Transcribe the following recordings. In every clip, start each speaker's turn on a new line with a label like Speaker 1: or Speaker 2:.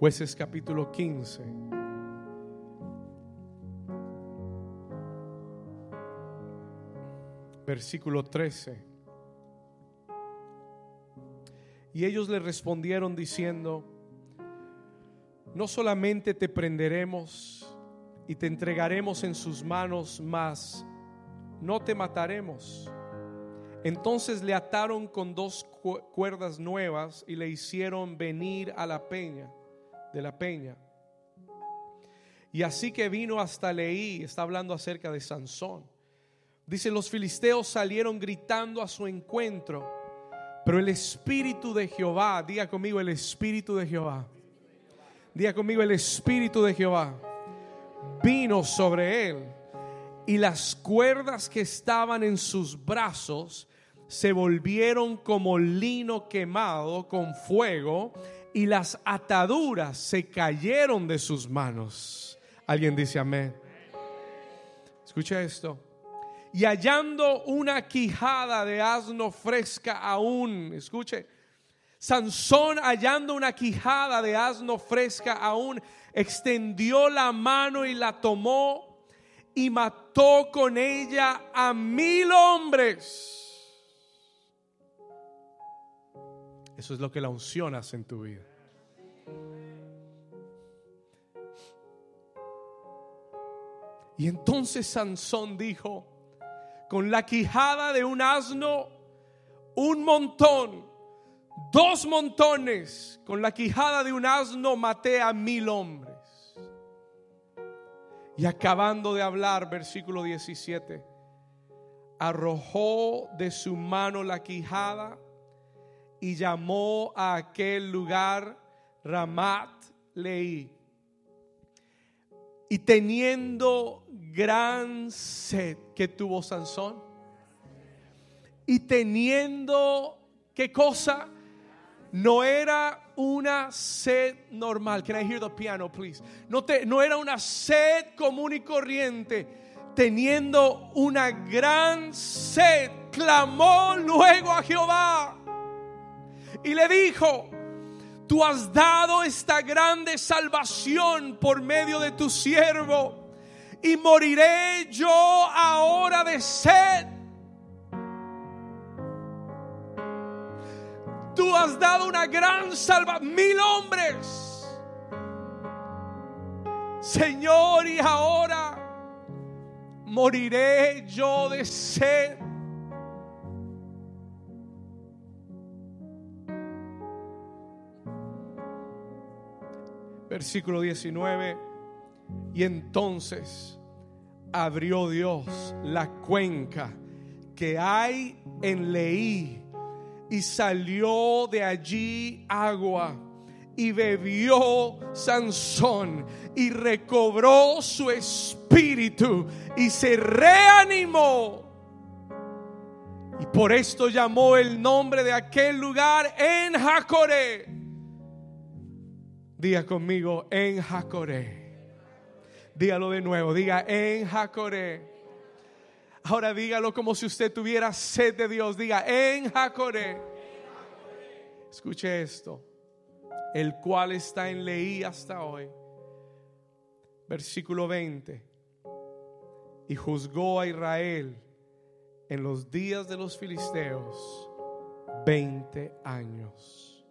Speaker 1: Jueces capítulo 15. Versículo 13. Y ellos le respondieron diciendo, no solamente te prenderemos y te entregaremos en sus manos, mas no te mataremos. Entonces le ataron con dos cuerdas nuevas y le hicieron venir a la peña, de la peña. Y así que vino hasta Leí, está hablando acerca de Sansón. Dice, los filisteos salieron gritando a su encuentro, pero el Espíritu de Jehová, diga conmigo el Espíritu de Jehová, diga conmigo el Espíritu de Jehová, vino sobre él y las cuerdas que estaban en sus brazos se volvieron como lino quemado con fuego y las ataduras se cayeron de sus manos. Alguien dice amén. Escucha esto. Y hallando una quijada de asno fresca aún, escuche, Sansón hallando una quijada de asno fresca aún, extendió la mano y la tomó y mató con ella a mil hombres Eso es lo que la unción hace en tu vida. Y entonces Sansón dijo, con la quijada de un asno, un montón, dos montones, con la quijada de un asno maté a mil hombres. Y acabando de hablar, versículo 17, arrojó de su mano la quijada y llamó a aquel lugar Ramat Leí. Y teniendo gran sed que tuvo Sansón, y teniendo, ¿qué cosa? No era una sed normal. Can I hear the piano, please? No, te, no era una sed común y corriente. Teniendo una gran sed, clamó luego a Jehová y le dijo, tú has dado esta grande salvación por medio de tu siervo y moriré yo ahora de sed. Tú has dado una gran salvación, mil hombres. Señor, y ahora moriré yo de sed. Versículo 19. Y entonces abrió Dios la cuenca que hay en Leí y salió de allí agua y bebió Sansón y recobró su espíritu y se reanimó. Y por esto llamó el nombre de aquel lugar en Jacoré Diga conmigo, en Jacoré. Dígalo de nuevo, diga en Jacoré. Ahora dígalo como si usted tuviera sed de Dios. Diga en Jacoré. Escuche esto. El cual está en Leí hasta hoy. Versículo 20. Y juzgó a Israel en los días de los filisteos 20 años.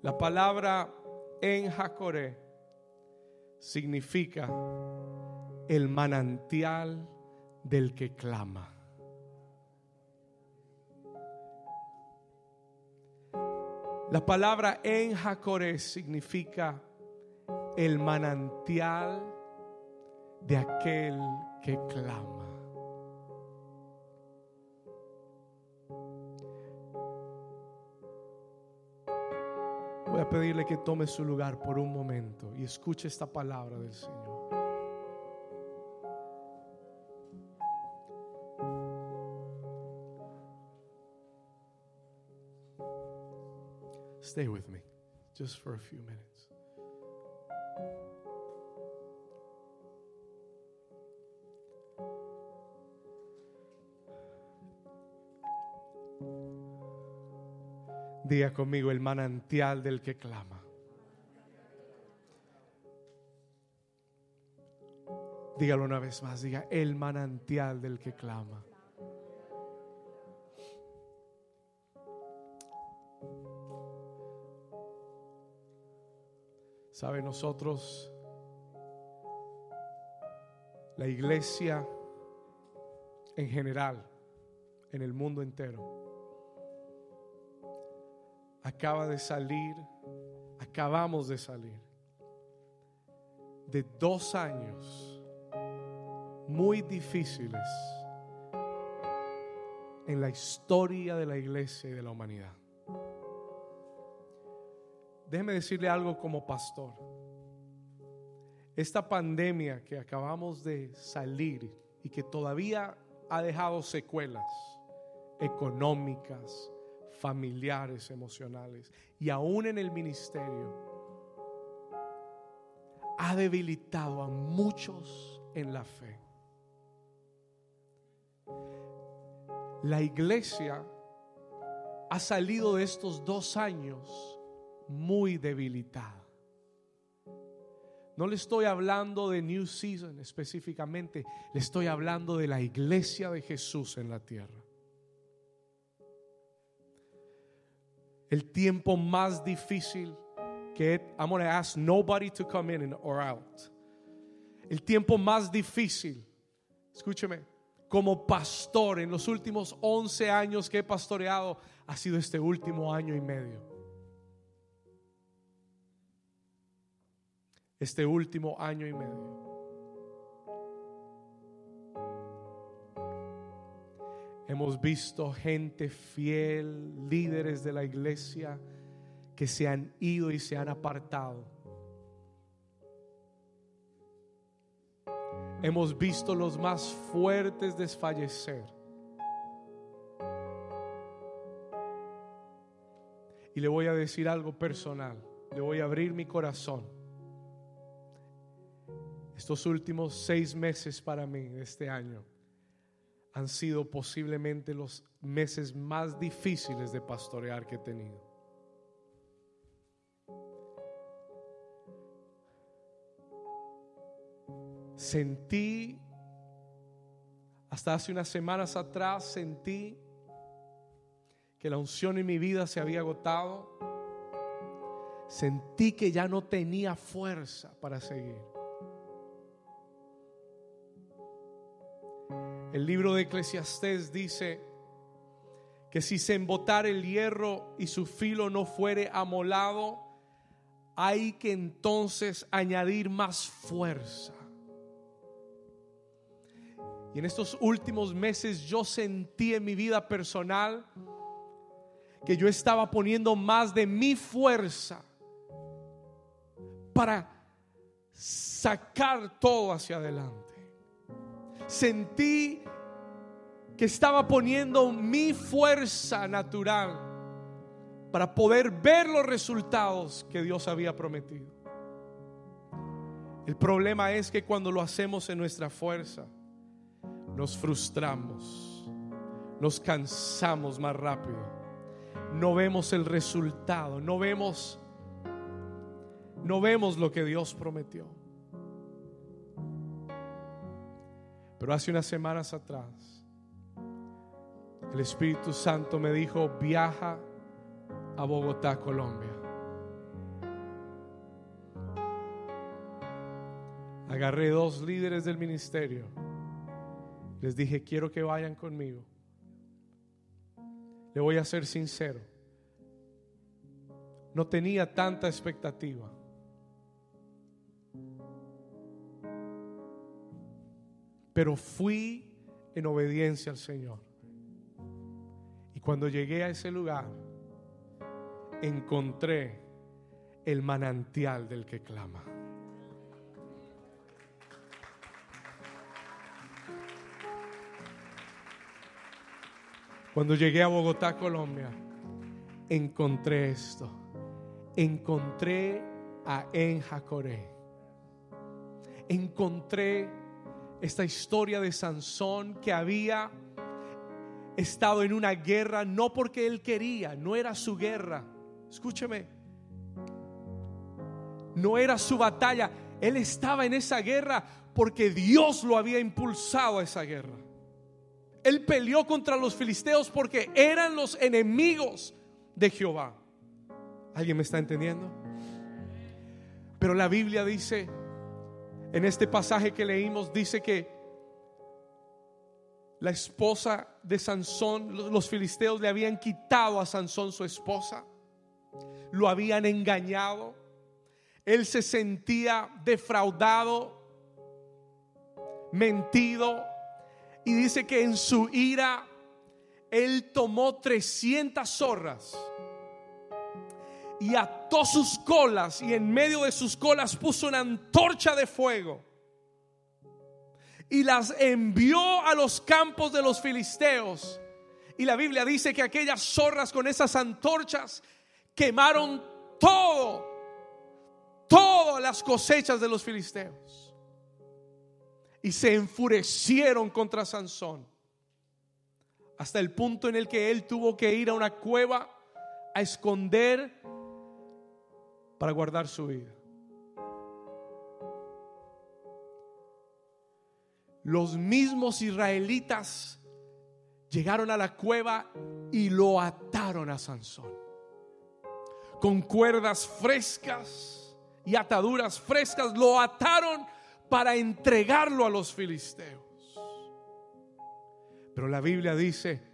Speaker 1: La palabra en Jacoré significa el manantial del que clama. La palabra en Jacoré significa el manantial de aquel que clama. Voy a pedirle que tome su lugar por un momento y escuche esta palabra del Señor. Stay with me just for a few minutes. Diga conmigo el manantial del que clama. Dígalo una vez más, diga el manantial del que clama. Sabe, nosotros, la iglesia en general, en el mundo entero, acaba de salir, acabamos de salir de dos años muy difíciles en la historia de la iglesia y de la humanidad. Déjeme decirle algo como pastor. Esta pandemia que acabamos de salir y que todavía ha dejado secuelas económicas, familiares, emocionales y aún en el ministerio, ha debilitado a muchos en la fe. La iglesia ha salido de estos dos años muy debilitada. No le estoy hablando de New Season específicamente, le estoy hablando de la iglesia de Jesús en la tierra. El tiempo más difícil que I'm going to ask nobody to come in or out. El tiempo más difícil, escúcheme, como pastor en los últimos 11 años que he pastoreado, ha sido este último año y medio. este último año y medio. Hemos visto gente fiel, líderes de la iglesia, que se han ido y se han apartado. Hemos visto los más fuertes desfallecer. Y le voy a decir algo personal. Le voy a abrir mi corazón. Estos últimos seis meses para mí este año han sido posiblemente los meses más difíciles de pastorear que he tenido. Sentí, hasta hace unas semanas atrás, sentí que la unción en mi vida se había agotado. Sentí que ya no tenía fuerza para seguir. El libro de Eclesiastés dice que si se embotar el hierro y su filo no fuere amolado, hay que entonces añadir más fuerza. Y en estos últimos meses yo sentí en mi vida personal que yo estaba poniendo más de mi fuerza para sacar todo hacia adelante sentí que estaba poniendo mi fuerza natural para poder ver los resultados que Dios había prometido. El problema es que cuando lo hacemos en nuestra fuerza, nos frustramos, nos cansamos más rápido, no vemos el resultado, no vemos no vemos lo que Dios prometió. Pero hace unas semanas atrás, el Espíritu Santo me dijo, viaja a Bogotá, Colombia. Agarré dos líderes del ministerio. Les dije, quiero que vayan conmigo. Le voy a ser sincero. No tenía tanta expectativa. Pero fui en obediencia al Señor. Y cuando llegué a ese lugar, encontré el manantial del que clama. Cuando llegué a Bogotá, Colombia, encontré esto. Encontré a Enjacoré. Encontré esta historia de Sansón que había estado en una guerra no porque él quería, no era su guerra. Escúcheme. No era su batalla, Él estaba en esa guerra porque Dios lo había impulsado a esa guerra. Él peleó contra los filisteos porque eran los enemigos de Jehová. ¿Alguien me está entendiendo? Pero la Biblia dice, en este pasaje que leímos, dice que la esposa de Sansón, los filisteos le habían quitado a Sansón su esposa, lo habían engañado, él se sentía defraudado, mentido, y dice que en su ira él tomó 300 zorras y ató sus colas y en medio de sus colas puso una antorcha de fuego y las envió a los campos de los filisteos. Y la Biblia dice que aquellas zorras con esas antorchas quemaron todo, todas las cosechas de los filisteos. Y se enfurecieron contra Sansón. Hasta el punto en el que él tuvo que ir a una cueva a esconder para guardar su vida. Los mismos israelitas llegaron a la cueva y lo ataron a Sansón. Con cuerdas frescas y ataduras frescas lo ataron para entregarlo a los filisteos. Pero la Biblia dice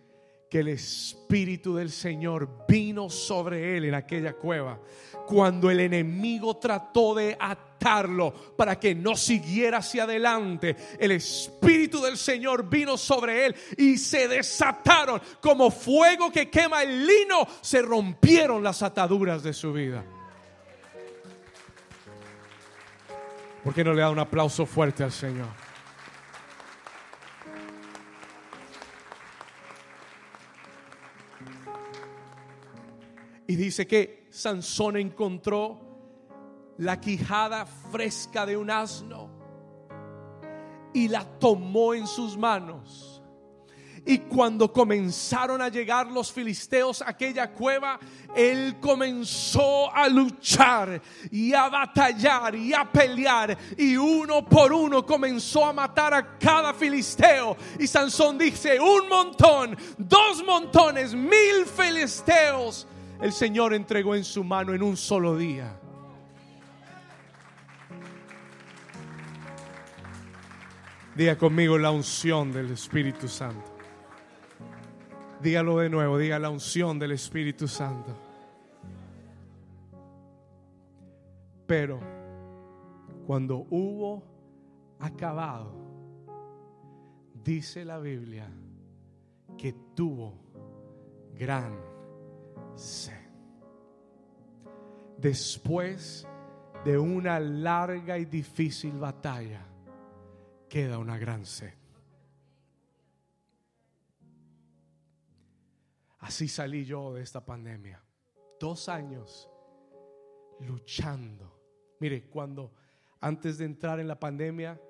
Speaker 1: que el Espíritu del Señor vino sobre él en aquella cueva cuando el enemigo trató de atarlo para que no siguiera hacia adelante. El Espíritu del Señor vino sobre él y se desataron como fuego que quema el lino, se rompieron las ataduras de su vida. ¿Por qué no le da un aplauso fuerte al Señor? Y dice que Sansón encontró la quijada fresca de un asno y la tomó en sus manos y cuando comenzaron a llegar los filisteos a aquella cueva, él comenzó a luchar y a batallar y a pelear. Y uno por uno comenzó a matar a cada filisteo. Y Sansón dice, un montón, dos montones, mil filisteos. El Señor entregó en su mano en un solo día. Diga conmigo la unción del Espíritu Santo. Dígalo de nuevo, diga la unción del Espíritu Santo. Pero cuando hubo acabado, dice la Biblia que tuvo gran Después de una larga y difícil batalla, queda una gran sed. Así salí yo de esta pandemia. Dos años luchando. Mire, cuando antes de entrar en la pandemia,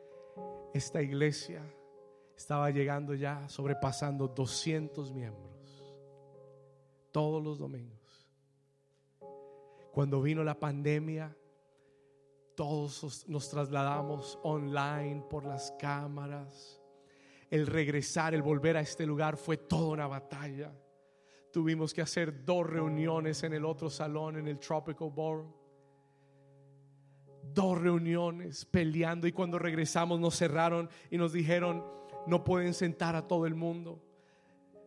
Speaker 1: esta iglesia estaba llegando ya, sobrepasando 200 miembros. Todos los domingos. Cuando vino la pandemia, todos nos trasladamos online por las cámaras. El regresar, el volver a este lugar fue toda una batalla. Tuvimos que hacer dos reuniones en el otro salón, en el Tropical Ballroom. Dos reuniones peleando y cuando regresamos nos cerraron y nos dijeron, no pueden sentar a todo el mundo.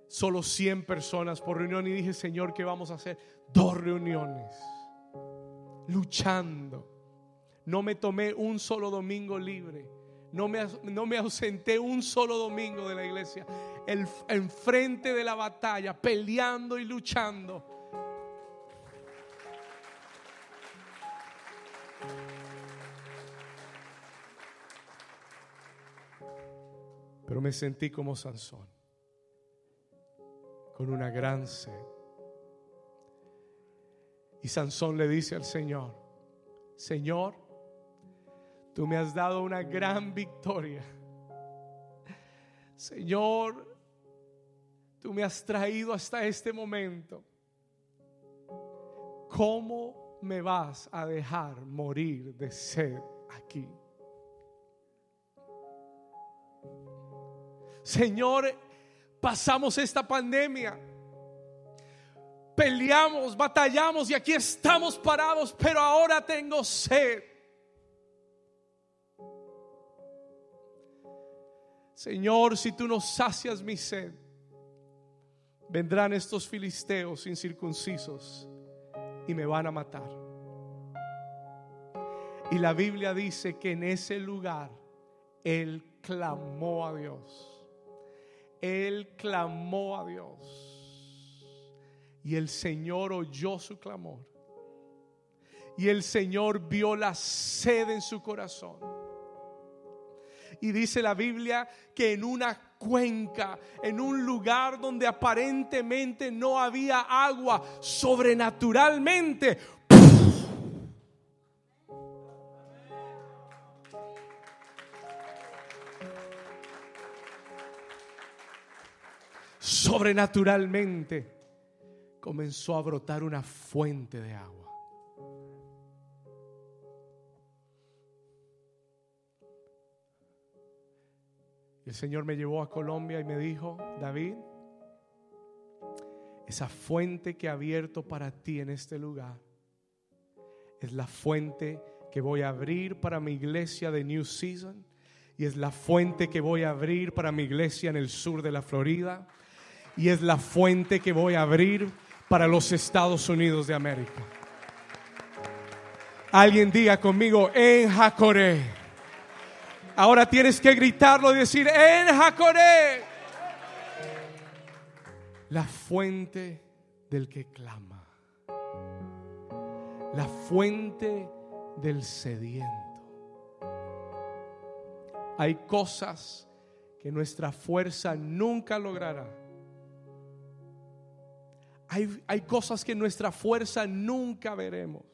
Speaker 1: Solo 100 personas por reunión y dije, Señor, ¿qué vamos a hacer? Dos reuniones. Luchando. No me tomé un solo domingo libre. No me, no me ausenté un solo domingo de la iglesia enfrente de la batalla, peleando y luchando. Pero me sentí como Sansón, con una gran sed. Y Sansón le dice al Señor, Señor, tú me has dado una gran victoria. Señor, tú me has traído hasta este momento. ¿Cómo me vas a dejar morir de sed aquí. Señor, pasamos esta pandemia. Peleamos, batallamos y aquí estamos parados, pero ahora tengo sed. Señor, si tú no sacias mi sed, vendrán estos filisteos incircuncisos y me van a matar. Y la Biblia dice que en ese lugar Él clamó a Dios. Él clamó a Dios. Y el Señor oyó su clamor. Y el Señor vio la sed en su corazón. Y dice la Biblia que en una cuenca, en un lugar donde aparentemente no había agua, sobrenaturalmente sobrenaturalmente comenzó a brotar una fuente de agua. El Señor me llevó a Colombia y me dijo, David, esa fuente que he abierto para ti en este lugar es la fuente que voy a abrir para mi iglesia de New Season y es la fuente que voy a abrir para mi iglesia en el sur de la Florida y es la fuente que voy a abrir para los Estados Unidos de América. Alguien diga conmigo, en Jacoré. Ahora tienes que gritarlo y decir, en Jacoré. La fuente del que clama. La fuente del sediento. Hay cosas que nuestra fuerza nunca logrará hay, cosas que nuestra fuerza nunca veremos.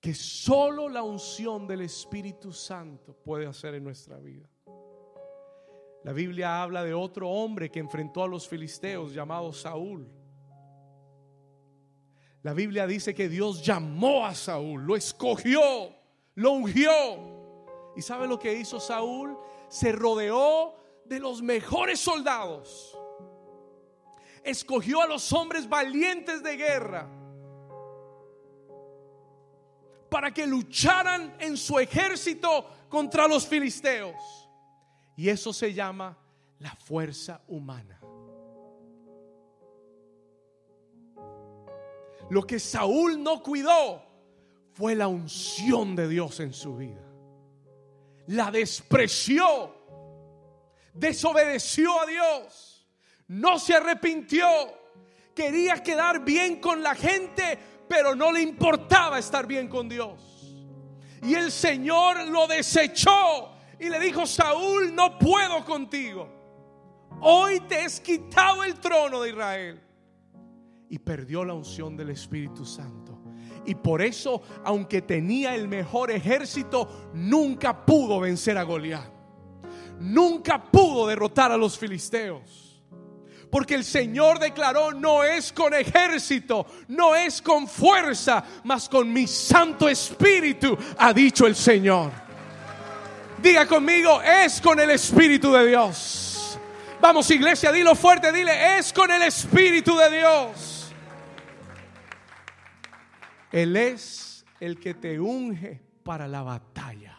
Speaker 1: Que solo la unción del Espíritu Santo puede hacer en nuestra vida. La Biblia habla de otro hombre que enfrentó a los filisteos llamado Saúl. La Biblia dice que Dios llamó a Saúl, lo escogió, lo ungió. ¿Y sabe lo que hizo Saúl? Se rodeó de los mejores soldados. Escogió a los hombres valientes de guerra para que lucharan en su ejército contra los filisteos. Y eso se llama la fuerza humana. Lo que Saúl no cuidó fue la unción de Dios en su vida. La despreció desobedeció a Dios, no se arrepintió, quería quedar bien con la gente, pero no le importaba estar bien con Dios. Y el Señor lo desechó y le dijo, Saúl, no puedo contigo. Hoy te has quitado el trono de Israel. Y perdió la unción del Espíritu Santo. Y por eso, aunque tenía el mejor ejército, nunca pudo vencer a Goliat nunca pudo derrotar a los filisteos. Porque el Señor declaró, no es con ejército, no es con fuerza, mas con mi Santo Espíritu, ha dicho el Señor. Diga conmigo, es con el Espíritu de Dios. Vamos iglesia, dilo fuerte, dile, es con el Espíritu de Dios. Él es el que te unge para la batalla.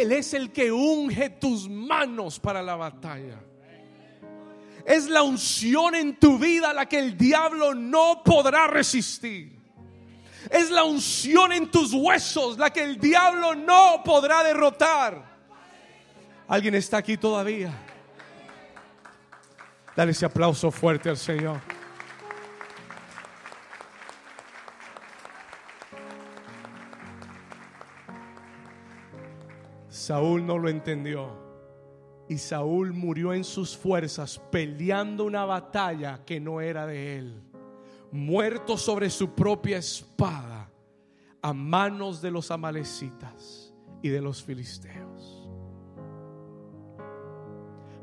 Speaker 1: Él es el que unge tus manos para la batalla. Es la unción en tu vida la que el diablo no podrá resistir. Es la unción en tus huesos la que el diablo no podrá derrotar. ¿Alguien está aquí todavía? Dale ese aplauso fuerte al Señor. Saúl no lo entendió. Y Saúl murió en sus fuerzas peleando una batalla que no era de él. Muerto sobre su propia espada a manos de los amalecitas y de los filisteos.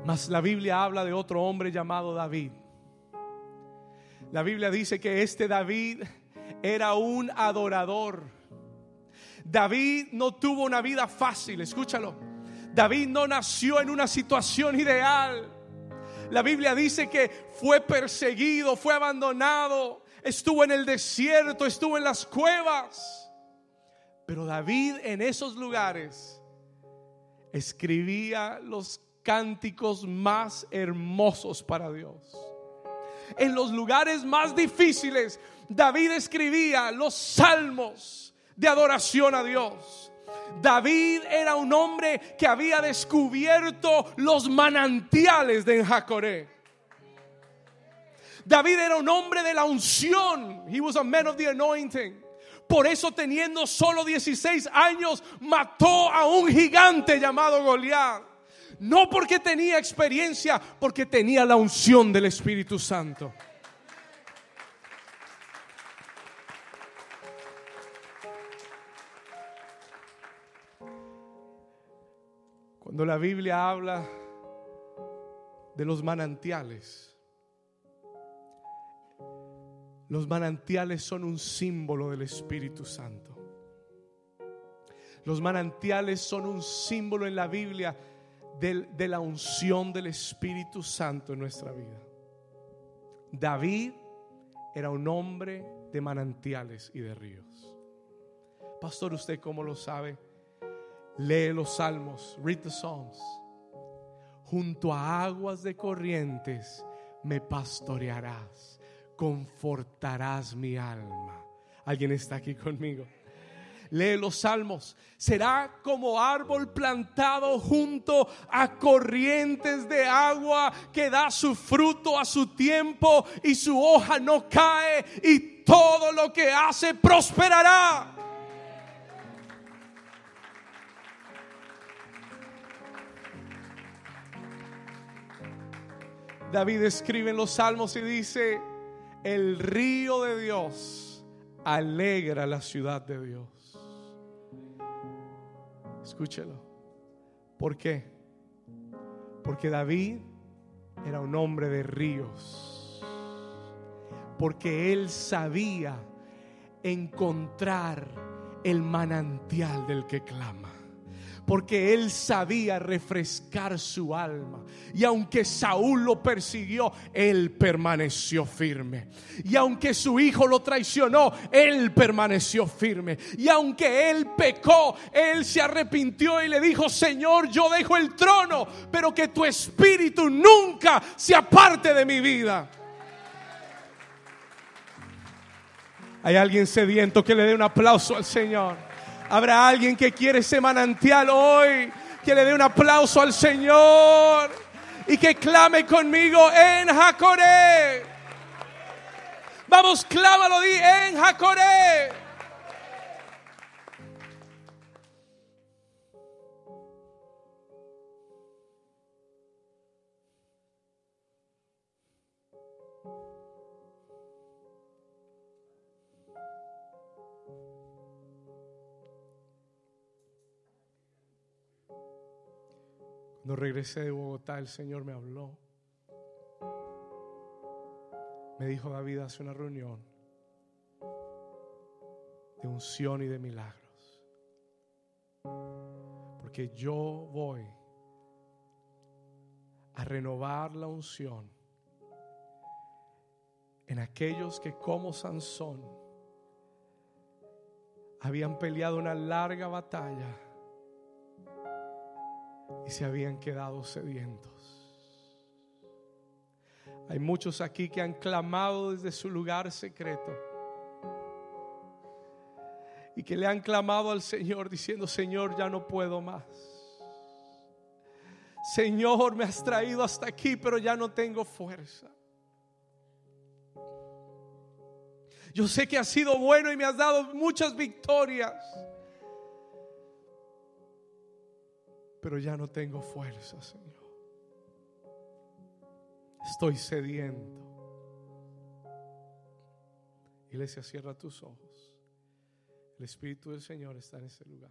Speaker 1: Mas la Biblia habla de otro hombre llamado David, La Biblia dice que este David era un adorador. David no tuvo una vida fácil, escúchalo. David no nació en una situación ideal. La Biblia dice que fue perseguido, fue abandonado, estuvo en el desierto, estuvo en las cuevas. Pero David en esos lugares escribía los cánticos más hermosos para Dios. En los lugares más difíciles, David escribía los salmos de adoración a Dios. David era un hombre que había descubierto los manantiales de Jacoré. David era un hombre de la unción. He was a man of the anointing. Por eso teniendo solo 16 años mató a un gigante llamado Goliat. No porque tenía experiencia, porque tenía la unción del Espíritu Santo. Cuando la Biblia habla de los manantiales, los manantiales son un símbolo del Espíritu Santo. Los manantiales son un símbolo en la Biblia de, la unción del Espíritu Santo en nuestra vida. David era un hombre de manantiales y de ríos. Pastor, ¿usted cómo lo sabe? Lee los salmos, read the Psalms. Junto a aguas de corrientes me pastorearás, confortarás mi alma. ¿Alguien está aquí conmigo? Lee los salmos. Será como árbol plantado junto a corrientes de agua que da su fruto a su tiempo y su hoja no cae y todo lo que hace prosperará. David escribe en los salmos y dice, el río de Dios alegra la ciudad de Dios. Escúchelo. ¿Por qué? Porque David era un hombre de ríos. Porque él sabía encontrar el manantial del que clama porque él sabía refrescar su alma. Y aunque Saúl lo persiguió, él permaneció firme. Y aunque su hijo lo traicionó, él permaneció firme. Y aunque él pecó, él se arrepintió y le dijo, Señor, yo dejo el trono, pero que tu espíritu nunca se aparte de mi vida. Hay alguien sediento que le dé un aplauso al Señor. Habrá alguien que quiere ese manantial hoy, que le dé un aplauso al Señor y que clame conmigo en Jacoré. Vamos, clámalo, di en Jacoré. Cuando regresé de Bogotá, el Señor me habló. Me dijo, David, hace una reunión de unción y de milagros. Porque yo voy a renovar la unción en aquellos que como Sansón habían peleado una larga batalla y se habían quedado sedientos. Hay muchos aquí que han clamado desde su lugar secreto y que le han clamado al Señor diciendo, Señor, ya no puedo más. Señor, me has traído hasta aquí, pero ya no tengo fuerza. Yo sé que has sido bueno y me has dado muchas victorias. Pero ya no tengo fuerza, Señor. Estoy sediento. Iglesia, cierra tus ojos. El Espíritu del Señor está en ese lugar.